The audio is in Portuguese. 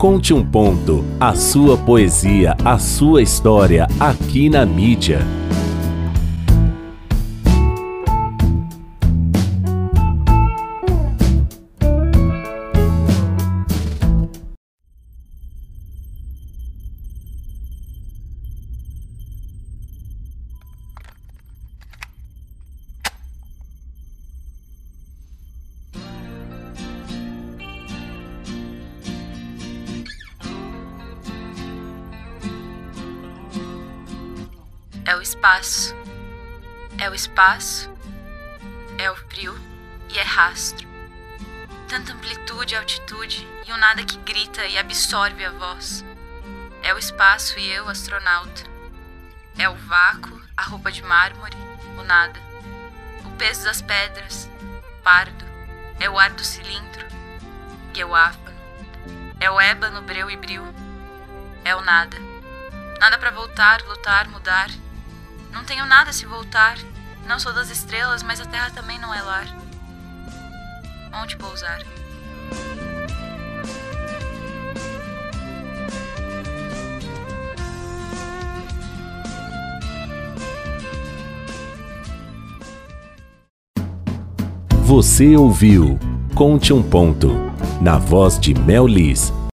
Conte um ponto, a sua poesia, a sua história aqui na mídia. É o espaço. É o espaço. É o frio e é rastro. Tanta amplitude e altitude e o nada que grita e absorve a voz. É o espaço e eu, astronauta. É o vácuo, a roupa de mármore, o nada. O peso das pedras, pardo. É o ar do cilindro, e é o áfano. É o ébano, breu e bril. É o nada. Nada para voltar, lutar, mudar não tenho nada se voltar. Não sou das estrelas, mas a terra também não é lar. Onde pousar? Você ouviu Conte um Ponto, na voz de Mel